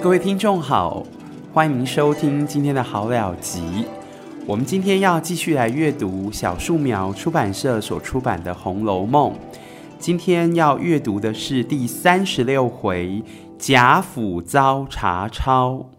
各位听众好，欢迎收听今天的好了集。我们今天要继续来阅读小树苗出版社所出版的《红楼梦》。今天要阅读的是第三十六回贾府遭查抄。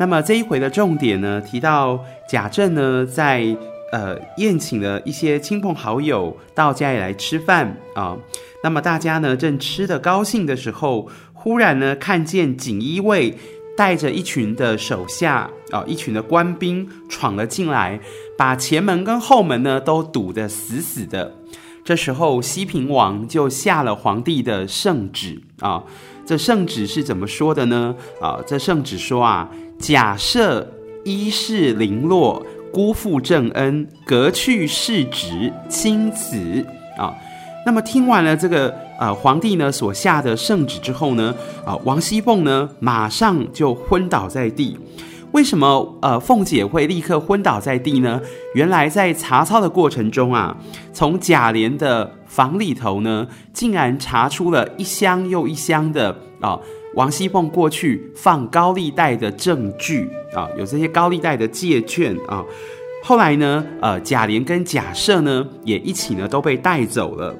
那么这一回的重点呢，提到贾政呢在呃宴请了一些亲朋好友到家里来吃饭啊。那么大家呢正吃得高兴的时候，忽然呢看见锦衣卫带着一群的手下啊，一群的官兵闯了进来，把前门跟后门呢都堵得死死的。这时候西平王就下了皇帝的圣旨啊。这圣旨是怎么说的呢？啊，这圣旨说啊。假设一世零落，辜负正恩，革去世职，钦此啊。那么听完了这个呃皇帝呢所下的圣旨之后呢，啊王熙凤呢马上就昏倒在地。为什么呃凤姐会立刻昏倒在地呢？原来在查抄的过程中啊，从贾琏的房里头呢，竟然查出了一箱又一箱的啊。王熙凤过去放高利贷的证据啊，有这些高利贷的借券啊。后来呢，呃，贾琏跟贾赦呢也一起呢都被带走了。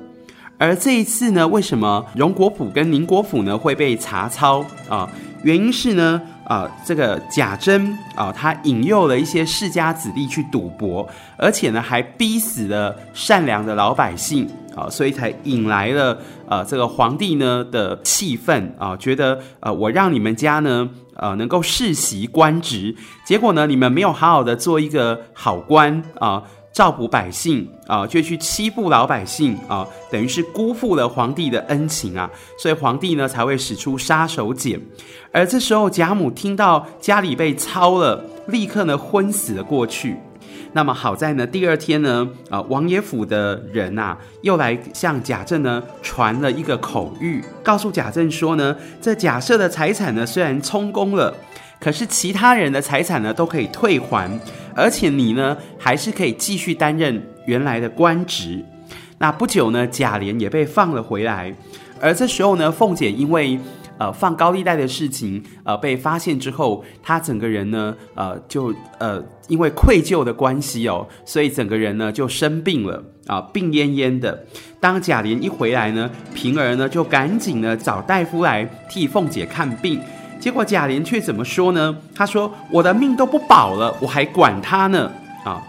而这一次呢，为什么荣国府跟宁国府呢会被查抄啊？原因是呢，啊，这个贾珍啊，他引诱了一些世家子弟去赌博，而且呢还逼死了善良的老百姓。啊，所以才引来了呃这个皇帝呢的气愤啊，觉得呃我让你们家呢呃能够世袭官职，结果呢你们没有好好的做一个好官啊，照顾百姓啊，就去欺负老百姓啊，等于是辜负了皇帝的恩情啊，所以皇帝呢才会使出杀手锏。而这时候贾母听到家里被抄了，立刻呢昏死了过去。那么好在呢，第二天呢，啊，王爷府的人呐，又来向贾政呢传了一个口谕，告诉贾政说呢，这贾赦的财产呢虽然充公了，可是其他人的财产呢都可以退还，而且你呢还是可以继续担任原来的官职。那不久呢，贾琏也被放了回来，而这时候呢，凤姐因为。呃，放高利贷的事情，呃，被发现之后，他整个人呢，呃，就呃，因为愧疚的关系哦，所以整个人呢就生病了啊，病恹恹的。当贾琏一回来呢，平儿呢就赶紧呢找大夫来替凤姐看病，结果贾琏却怎么说呢？他说：“我的命都不保了，我还管他呢啊。”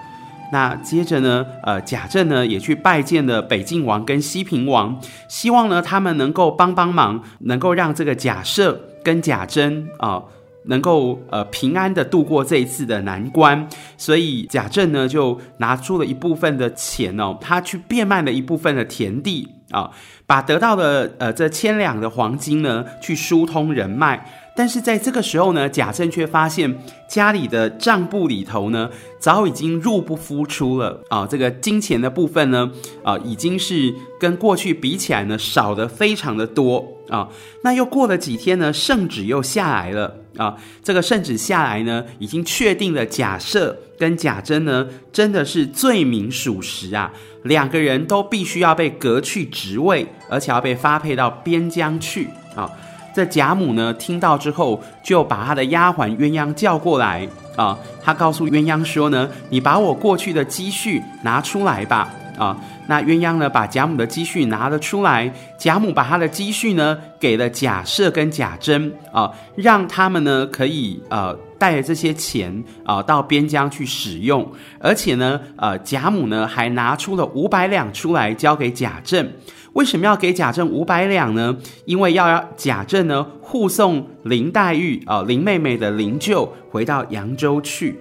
那接着呢，呃，贾政呢也去拜见了北静王跟西平王，希望呢他们能够帮帮忙，能够让这个贾赦跟贾珍啊，能够呃平安的度过这一次的难关。所以贾政呢就拿出了一部分的钱哦，他去变卖了一部分的田地啊，把得到的呃这千两的黄金呢去疏通人脉。但是在这个时候呢，贾政却发现家里的账簿里头呢，早已经入不敷出了啊！这个金钱的部分呢，啊，已经是跟过去比起来呢，少得非常的多啊。那又过了几天呢，圣旨又下来了啊。这个圣旨下来呢，已经确定了贾赦跟贾珍呢，真的是罪名属实啊，两个人都必须要被革去职位，而且要被发配到边疆去啊。这贾母呢，听到之后，就把她的丫鬟鸳鸯叫过来啊。她告诉鸳鸯说呢：“你把我过去的积蓄拿出来吧。”啊，那鸳鸯呢，把贾母的积蓄拿了出来。贾母把她的积蓄呢，给了贾赦跟贾珍啊，让他们呢可以呃带着这些钱啊到边疆去使用。而且呢，呃，贾母呢还拿出了五百两出来交给贾政。为什么要给贾政五百两呢？因为要让贾政呢护送林黛玉啊、林妹妹的灵柩回到扬州去。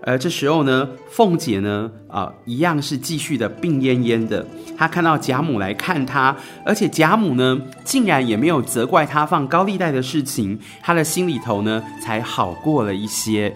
而这时候呢，凤姐呢啊、一样是继续的病恹恹的。她看到贾母来看她，而且贾母呢竟然也没有责怪她放高利贷的事情，她的心里头呢才好过了一些。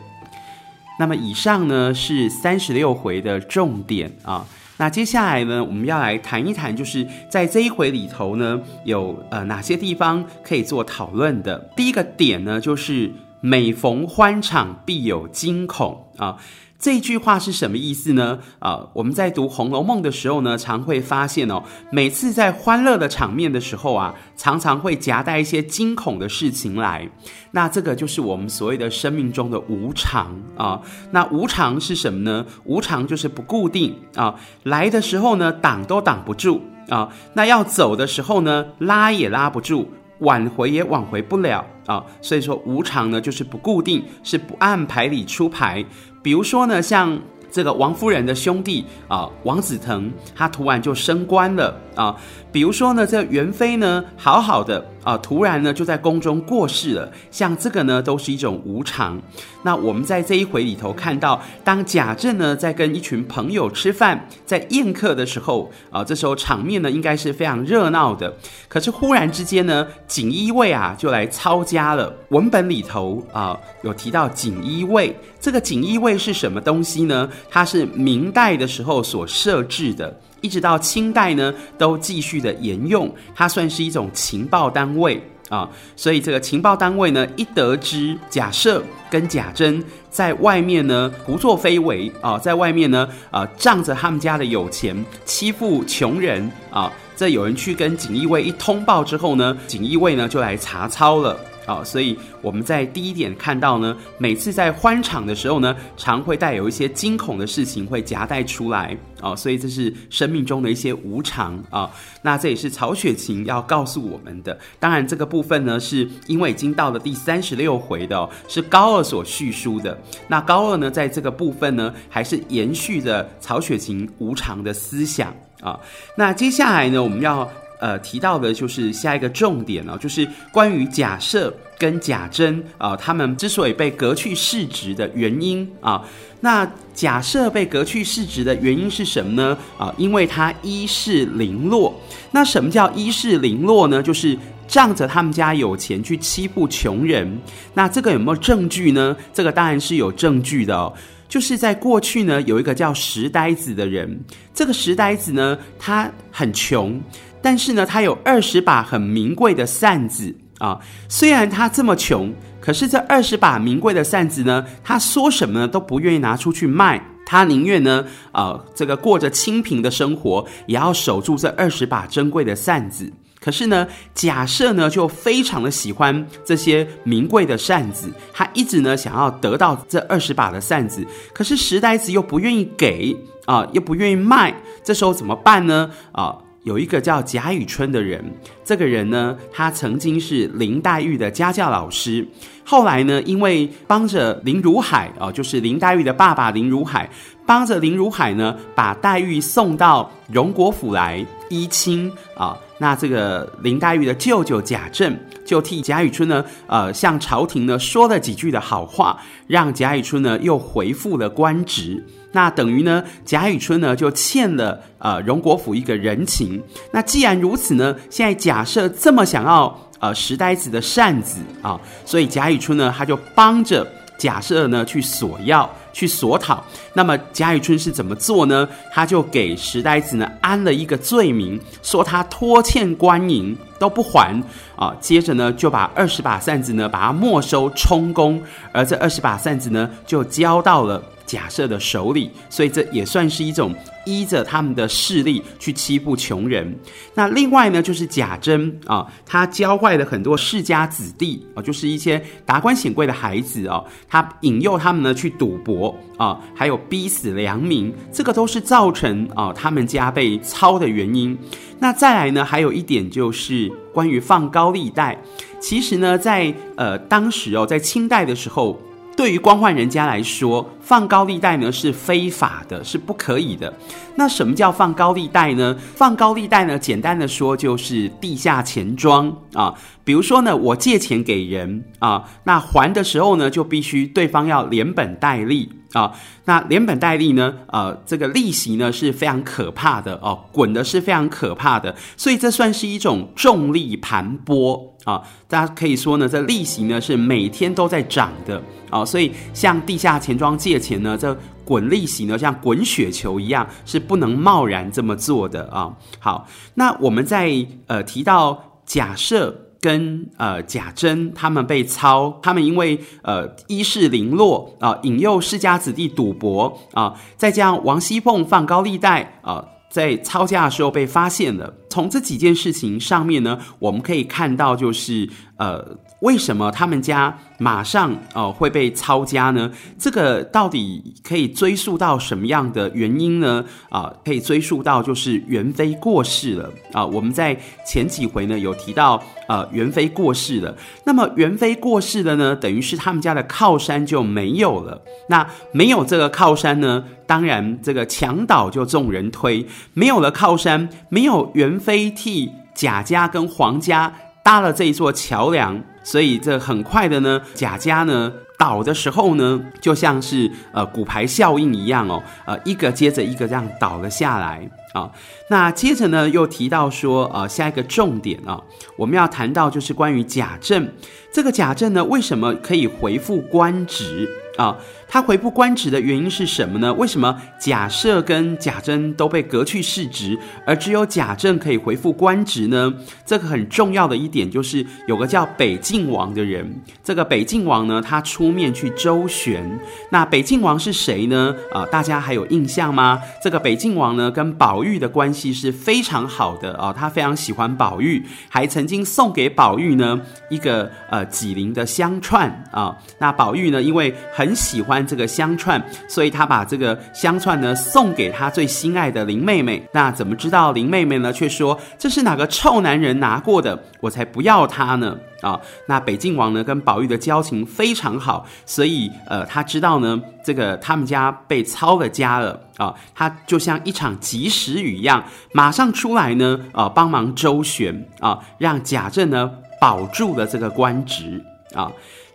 那么以上呢是三十六回的重点啊。那接下来呢，我们要来谈一谈，就是在这一回里头呢，有呃哪些地方可以做讨论的。第一个点呢，就是每逢欢场必有惊恐啊。这句话是什么意思呢？啊，我们在读《红楼梦》的时候呢，常会发现哦，每次在欢乐的场面的时候啊，常常会夹带一些惊恐的事情来。那这个就是我们所谓的生命中的无常啊。那无常是什么呢？无常就是不固定啊，来的时候呢，挡都挡不住啊，那要走的时候呢，拉也拉不住，挽回也挽回不了啊。所以说，无常呢，就是不固定，是不按牌理出牌。比如说呢，像这个王夫人的兄弟啊，王子腾，他突然就升官了啊。比如说呢，这元妃呢，好好的啊，突然呢就在宫中过世了，像这个呢，都是一种无常。那我们在这一回里头看到，当贾政呢在跟一群朋友吃饭，在宴客的时候啊，这时候场面呢应该是非常热闹的。可是忽然之间呢，锦衣卫啊就来抄家了。文本里头啊有提到锦衣卫，这个锦衣卫是什么东西呢？它是明代的时候所设置的。一直到清代呢，都继续的沿用，它算是一种情报单位啊。所以这个情报单位呢，一得知贾赦跟贾珍在外面呢胡作非为啊，在外面呢啊仗着他们家的有钱欺负穷人啊，这有人去跟锦衣卫一通报之后呢，锦衣卫呢就来查抄了。啊，所以我们在第一点看到呢，每次在欢场的时候呢，常会带有一些惊恐的事情会夹带出来啊，所以这是生命中的一些无常啊。那这也是曹雪芹要告诉我们的。当然，这个部分呢，是因为已经到了第三十六回的，是高二所叙述的。那高二呢，在这个部分呢，还是延续着曹雪芹无常的思想啊。那接下来呢，我们要。呃，提到的就是下一个重点呢，就是关于贾赦跟贾珍啊，他们之所以被革去市值的原因啊。那贾赦被革去市值的原因是什么呢？啊，因为他依势凌落。那什么叫依势凌落呢？就是仗着他们家有钱去欺负穷人。那这个有没有证据呢？这个当然是有证据的。就是在过去呢，有一个叫石呆子的人。这个石呆子呢，他很穷。但是呢，他有二十把很名贵的扇子啊。虽然他这么穷，可是这二十把名贵的扇子呢，他说什么呢都不愿意拿出去卖。他宁愿呢，啊，这个过着清贫的生活，也要守住这二十把珍贵的扇子。可是呢，假设呢就非常的喜欢这些名贵的扇子，他一直呢想要得到这二十把的扇子。可是石呆子又不愿意给啊，又不愿意卖。这时候怎么办呢？啊？有一个叫贾雨村的人，这个人呢，他曾经是林黛玉的家教老师，后来呢，因为帮着林如海哦，就是林黛玉的爸爸林如海，帮着林如海呢，把黛玉送到荣国府来依亲啊。那这个林黛玉的舅舅贾政就替贾雨村呢，呃，向朝廷呢说了几句的好话，让贾雨村呢又回复了官职。那等于呢，贾雨村呢就欠了呃荣国府一个人情。那既然如此呢，现在假设这么想要呃石呆子的扇子啊，所以贾雨村呢他就帮着假设呢去索要、去索讨。那么贾雨村是怎么做呢？他就给石呆子呢安了一个罪名，说他拖欠官银都不还啊。接着呢就把二十把扇子呢把它没收充公，而这二十把扇子呢就交到了。假设的手里，所以这也算是一种依着他们的势力去欺负穷人。那另外呢，就是贾珍啊，他教坏了很多世家子弟啊，就是一些达官显贵的孩子啊，他引诱他们呢去赌博啊，还有逼死良民，这个都是造成啊他们家被抄的原因。那再来呢，还有一点就是关于放高利贷，其实呢，在呃当时哦，在清代的时候。对于官宦人家来说，放高利贷呢是非法的，是不可以的。那什么叫放高利贷呢？放高利贷呢，简单的说就是地下钱庄啊。比如说呢，我借钱给人啊，那还的时候呢，就必须对方要连本带利啊。那连本带利呢，呃，这个利息呢是非常可怕的哦，滚的是非常可怕的。所以这算是一种重利盘剥。啊，大家可以说呢，这利息呢是每天都在涨的啊，所以向地下钱庄借借钱呢，这滚利息呢像滚雪球一样，是不能贸然这么做的啊。好，那我们在呃提到假设跟呃贾珍他们被抄，他们因为呃依势凌弱啊，引诱世家子弟赌博啊，再加上王熙凤放高利贷啊，在抄家的时候被发现了。从这几件事情上面呢，我们可以看到就是呃。为什么他们家马上、呃、会被抄家呢？这个到底可以追溯到什么样的原因呢？啊、可以追溯到就是元妃过世了啊、我们在前几回呢有提到，呃，元妃过世了。那么元妃过世了呢，等于是他们家的靠山就没有了。那没有这个靠山呢，当然这个墙倒就众人推，没有了靠山，没有元妃替贾家跟黄家搭了这一座桥梁。所以这很快的呢，贾家呢倒的时候呢，就像是呃骨牌效应一样哦，呃一个接着一个这样倒了下来啊。那接着呢又提到说，呃下一个重点啊，我们要谈到就是关于贾政，这个贾政呢为什么可以回复官职啊？他回复官职的原因是什么呢？为什么贾赦跟贾珍都被革去世职，而只有贾政可以回复官职呢？这个很重要的一点就是有个叫北静王的人，这个北静王呢，他出面去周旋。那北静王是谁呢？啊、大家还有印象吗？这个北静王呢，跟宝玉的关系是非常好的啊、他非常喜欢宝玉，还曾经送给宝玉呢一个呃挤灵的香串啊、那宝玉呢，因为很喜欢。这个香串，所以他把这个香串呢送给他最心爱的林妹妹。那怎么知道林妹妹呢？却说这是哪个臭男人拿过的，我才不要他呢！啊，那北静王呢跟宝玉的交情非常好，所以呃他知道呢这个他们家被抄了家了啊，他就像一场及时雨一样，马上出来呢啊帮忙周旋啊，让贾政呢保住了这个官职啊。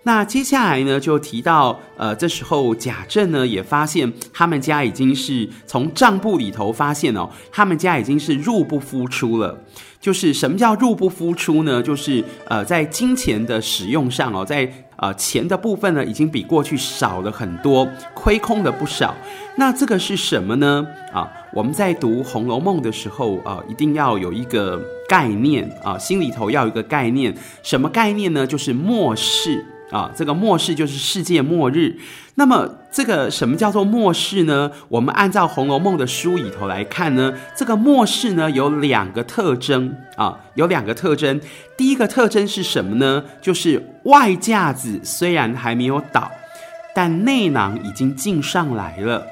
那接下来呢，就提到，呃，这时候贾政呢也发现他们家已经是从账簿里头发现哦，他们家已经是入不敷出了。就是什么叫入不敷出呢？就是呃，在金钱的使用上哦，在呃钱的部分呢，已经比过去少了很多，亏空了不少。那这个是什么呢？啊，我们在读《红楼梦》的时候啊，一定要有一个概念啊，心里头要有一个概念，什么概念呢？就是末世。啊，这个末世就是世界末日。那么，这个什么叫做末世呢？我们按照《红楼梦》的书里头来看呢，这个末世呢有两个特征啊，有两个特征。第一个特征是什么呢？就是外架子虽然还没有倒，但内囊已经进上来了。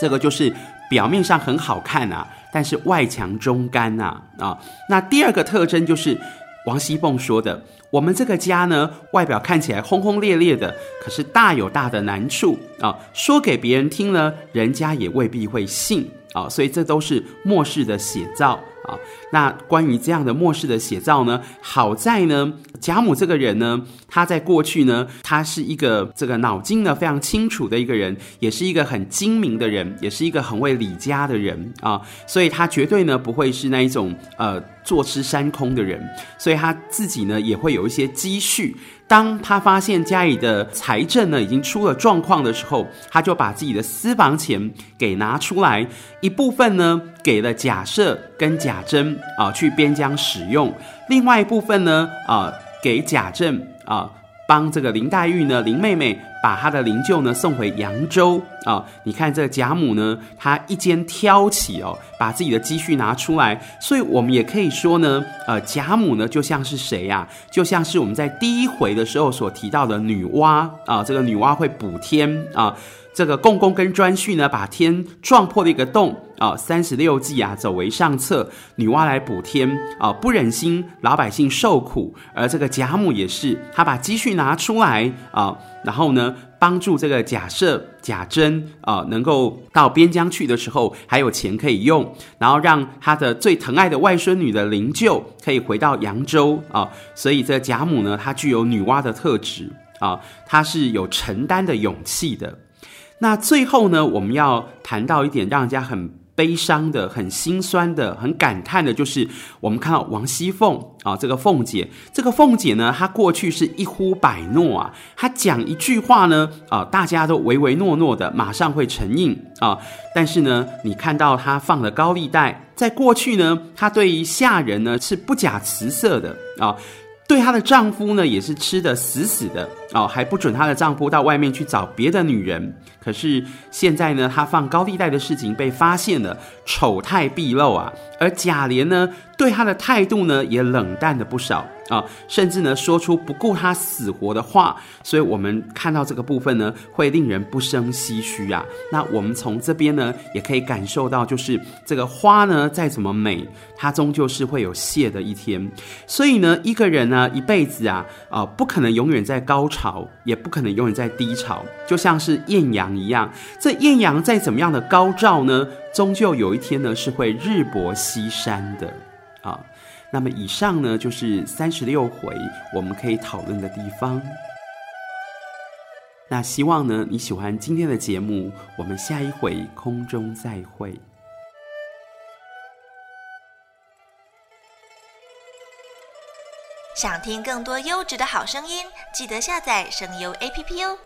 这个就是表面上很好看啊，但是外强中干呐啊。那第二个特征就是王熙凤说的。我们这个家呢，外表看起来轰轰烈烈的，可是大有大的难处啊。说给别人听呢，人家也未必会信啊。所以这都是末世的写照啊。那关于这样的末世的写照呢，好在呢，贾母这个人呢，他在过去呢，他是一个这个脑筋呢非常清楚的一个人，也是一个很精明的人，也是一个很会理家的人啊。所以他绝对呢不会是那一种呃。坐吃山空的人，所以他自己呢也会有一些积蓄。当他发现家里的财政呢已经出了状况的时候，他就把自己的私房钱给拿出来，一部分呢给了贾赦跟贾贾珍啊去边疆使用，另外一部分呢啊给贾政啊。帮这个林黛玉呢，林妹妹把她的灵柩呢送回扬州啊、你看这个贾母呢，她一肩挑起哦，把自己的积蓄拿出来，所以我们也可以说呢，呃，贾母呢就像是谁呀、啊？就像是我们在第一回的时候所提到的女娲啊、这个女娲会补天啊。这个共工跟顓旭呢，把天撞破了一个洞啊，三十六计啊，走为上策。女娲来补天啊，不忍心老百姓受苦，而这个贾母也是，她把积蓄拿出来啊，然后呢，帮助这个贾赦、贾珍啊，能够到边疆去的时候还有钱可以用，然后让他的最疼爱的外孙女的灵柩可以回到扬州啊。所以这贾母呢，她具有女娲的特质啊，她是有承担的勇气的。那最后呢，我们要谈到一点让人家很悲伤的、很心酸的、很感叹的，就是我们看到王熙凤啊，这个凤姐，这个凤姐呢，她过去是一呼百诺啊，她讲一句话呢，啊，大家都唯唯诺诺的，马上会承应啊。但是呢，你看到她放了高利贷，在过去呢，她对于下人呢是不假辞色的啊。对她的丈夫呢，也是吃得死死的哦，还不准她的丈夫到外面去找别的女人。可是现在呢，她放高利贷的事情被发现了，丑态毕露啊。而贾琏呢，对她的态度呢，也冷淡了不少。啊，甚至呢说出不顾他死活的话，所以我们看到这个部分呢，会令人不胜唏嘘啊。那我们从这边呢，也可以感受到，就是这个花呢，再怎么美，它终究是会有谢的一天。所以呢，一个人呢，一辈子啊，啊、不可能永远在高潮，也不可能永远在低潮，就像是艳阳一样。这艳阳再怎么样的高照呢，终究有一天呢，是会日薄西山的。那么以上呢，就是三十六回我们可以讨论的地方。那希望呢，你喜欢今天的节目，我们下一回空中再会。想听更多优质的好声音，记得下载声优 APP 哦。